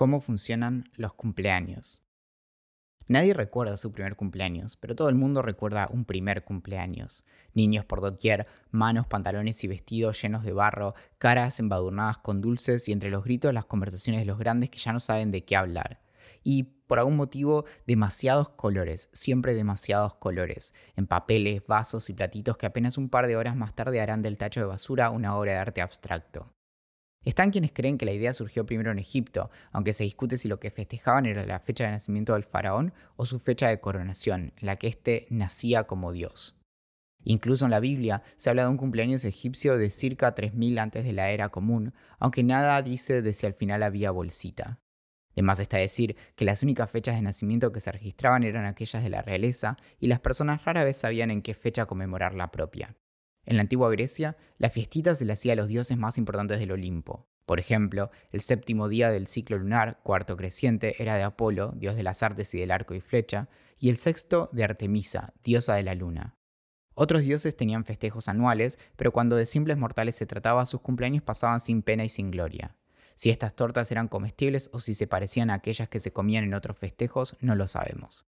cómo funcionan los cumpleaños. Nadie recuerda su primer cumpleaños, pero todo el mundo recuerda un primer cumpleaños. Niños por doquier, manos, pantalones y vestidos llenos de barro, caras embadurnadas con dulces y entre los gritos las conversaciones de los grandes que ya no saben de qué hablar. Y por algún motivo, demasiados colores, siempre demasiados colores, en papeles, vasos y platitos que apenas un par de horas más tarde harán del tacho de basura una obra de arte abstracto. Están quienes creen que la idea surgió primero en Egipto, aunque se discute si lo que festejaban era la fecha de nacimiento del faraón o su fecha de coronación, la que éste nacía como dios. Incluso en la Biblia se habla de un cumpleaños egipcio de circa 3000 antes de la era común, aunque nada dice de si al final había bolsita. Además está decir que las únicas fechas de nacimiento que se registraban eran aquellas de la realeza y las personas rara vez sabían en qué fecha conmemorar la propia. En la antigua Grecia, la fiestita se le hacía a los dioses más importantes del Olimpo. Por ejemplo, el séptimo día del ciclo lunar, cuarto creciente, era de Apolo, dios de las artes y del arco y flecha, y el sexto de Artemisa, diosa de la luna. Otros dioses tenían festejos anuales, pero cuando de simples mortales se trataba, sus cumpleaños pasaban sin pena y sin gloria. Si estas tortas eran comestibles o si se parecían a aquellas que se comían en otros festejos, no lo sabemos.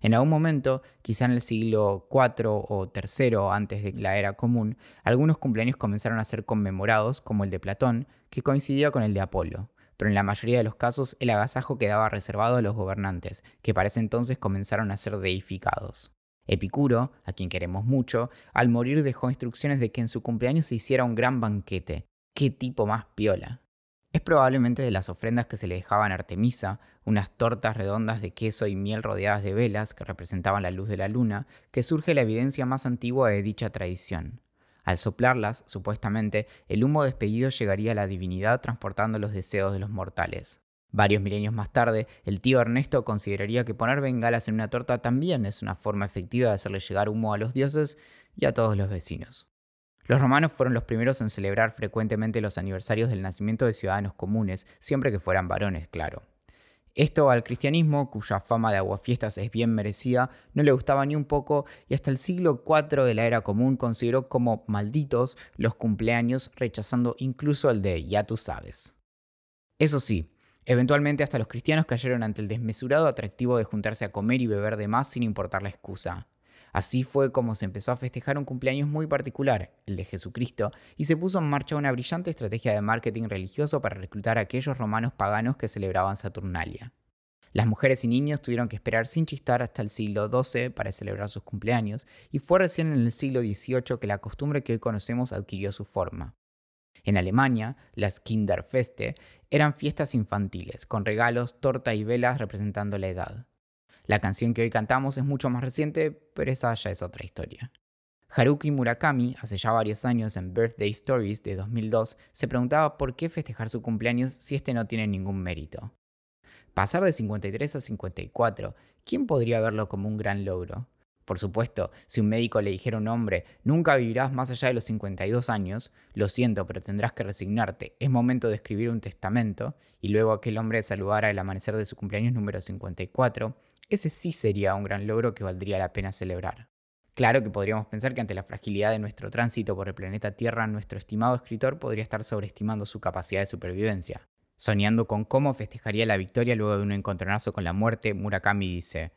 En algún momento, quizá en el siglo IV o III antes de la era común, algunos cumpleaños comenzaron a ser conmemorados, como el de Platón, que coincidía con el de Apolo. Pero en la mayoría de los casos el agasajo quedaba reservado a los gobernantes, que para ese entonces comenzaron a ser deificados. Epicuro, a quien queremos mucho, al morir dejó instrucciones de que en su cumpleaños se hiciera un gran banquete. ¡Qué tipo más piola! Es probablemente de las ofrendas que se le dejaban a Artemisa, unas tortas redondas de queso y miel rodeadas de velas que representaban la luz de la luna, que surge la evidencia más antigua de dicha tradición. Al soplarlas, supuestamente, el humo despedido llegaría a la divinidad transportando los deseos de los mortales. Varios milenios más tarde, el tío Ernesto consideraría que poner bengalas en una torta también es una forma efectiva de hacerle llegar humo a los dioses y a todos los vecinos. Los romanos fueron los primeros en celebrar frecuentemente los aniversarios del nacimiento de ciudadanos comunes, siempre que fueran varones, claro. Esto al cristianismo, cuya fama de aguafiestas es bien merecida, no le gustaba ni un poco y hasta el siglo IV de la era común consideró como malditos los cumpleaños, rechazando incluso el de ya tú sabes. Eso sí, eventualmente hasta los cristianos cayeron ante el desmesurado atractivo de juntarse a comer y beber de más sin importar la excusa. Así fue como se empezó a festejar un cumpleaños muy particular, el de Jesucristo, y se puso en marcha una brillante estrategia de marketing religioso para reclutar a aquellos romanos paganos que celebraban Saturnalia. Las mujeres y niños tuvieron que esperar sin chistar hasta el siglo XII para celebrar sus cumpleaños, y fue recién en el siglo XVIII que la costumbre que hoy conocemos adquirió su forma. En Alemania, las Kinderfeste eran fiestas infantiles, con regalos, torta y velas representando la edad. La canción que hoy cantamos es mucho más reciente, pero esa ya es otra historia. Haruki Murakami, hace ya varios años en Birthday Stories de 2002, se preguntaba por qué festejar su cumpleaños si este no tiene ningún mérito. Pasar de 53 a 54, ¿quién podría verlo como un gran logro? Por supuesto, si un médico le dijera a un hombre, nunca vivirás más allá de los 52 años, lo siento, pero tendrás que resignarte, es momento de escribir un testamento, y luego aquel hombre saludara el amanecer de su cumpleaños número 54, ese sí sería un gran logro que valdría la pena celebrar. Claro que podríamos pensar que ante la fragilidad de nuestro tránsito por el planeta Tierra, nuestro estimado escritor podría estar sobreestimando su capacidad de supervivencia. Soñando con cómo festejaría la victoria luego de un encontronazo con la muerte, Murakami dice,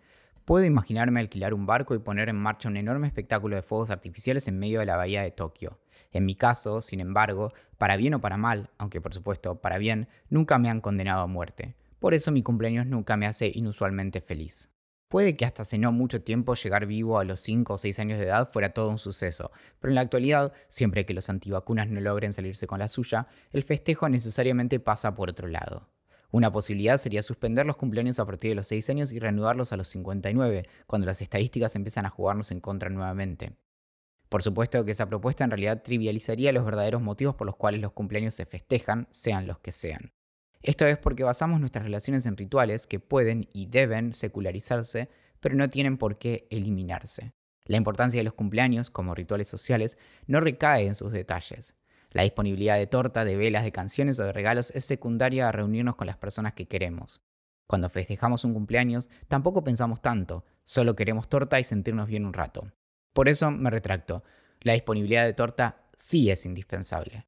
Puedo imaginarme alquilar un barco y poner en marcha un enorme espectáculo de fuegos artificiales en medio de la bahía de Tokio. En mi caso, sin embargo, para bien o para mal, aunque por supuesto para bien, nunca me han condenado a muerte. Por eso mi cumpleaños nunca me hace inusualmente feliz. Puede que hasta hace no mucho tiempo llegar vivo a los 5 o 6 años de edad fuera todo un suceso, pero en la actualidad, siempre que los antivacunas no logren salirse con la suya, el festejo necesariamente pasa por otro lado. Una posibilidad sería suspender los cumpleaños a partir de los 6 años y reanudarlos a los 59, cuando las estadísticas empiezan a jugarnos en contra nuevamente. Por supuesto que esa propuesta en realidad trivializaría los verdaderos motivos por los cuales los cumpleaños se festejan, sean los que sean. Esto es porque basamos nuestras relaciones en rituales que pueden y deben secularizarse, pero no tienen por qué eliminarse. La importancia de los cumpleaños como rituales sociales no recae en sus detalles. La disponibilidad de torta, de velas, de canciones o de regalos es secundaria a reunirnos con las personas que queremos. Cuando festejamos un cumpleaños, tampoco pensamos tanto, solo queremos torta y sentirnos bien un rato. Por eso me retracto, la disponibilidad de torta sí es indispensable.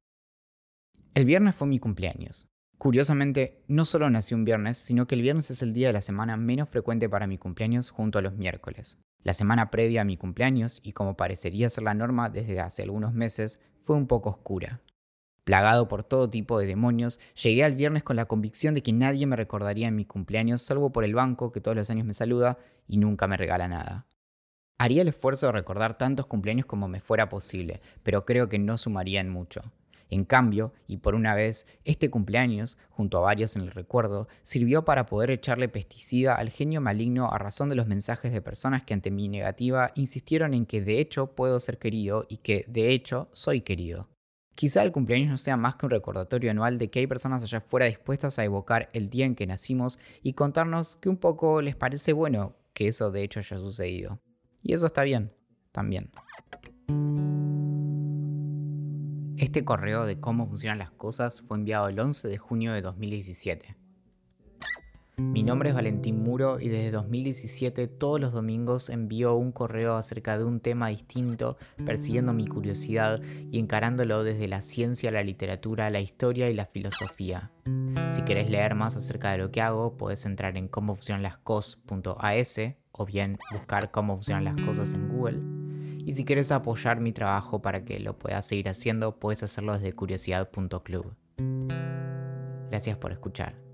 El viernes fue mi cumpleaños. Curiosamente, no solo nací un viernes, sino que el viernes es el día de la semana menos frecuente para mi cumpleaños junto a los miércoles. La semana previa a mi cumpleaños, y como parecería ser la norma desde hace algunos meses, fue un poco oscura. Plagado por todo tipo de demonios, llegué al viernes con la convicción de que nadie me recordaría en mi cumpleaños salvo por el banco que todos los años me saluda y nunca me regala nada. Haría el esfuerzo de recordar tantos cumpleaños como me fuera posible, pero creo que no sumaría en mucho. En cambio, y por una vez, este cumpleaños, junto a varios en el recuerdo, sirvió para poder echarle pesticida al genio maligno a razón de los mensajes de personas que ante mi negativa insistieron en que de hecho puedo ser querido y que de hecho soy querido. Quizá el cumpleaños no sea más que un recordatorio anual de que hay personas allá afuera dispuestas a evocar el día en que nacimos y contarnos que un poco les parece bueno que eso de hecho haya sucedido. Y eso está bien, también. Este correo de cómo funcionan las cosas fue enviado el 11 de junio de 2017. Mi nombre es Valentín Muro y desde 2017 todos los domingos envío un correo acerca de un tema distinto, persiguiendo mi curiosidad y encarándolo desde la ciencia, la literatura, la historia y la filosofía. Si querés leer más acerca de lo que hago, puedes entrar en cómo funcionan las o bien buscar cómo funcionan las cosas en Google. Y si quieres apoyar mi trabajo para que lo puedas seguir haciendo, puedes hacerlo desde curiosidad.club. Gracias por escuchar.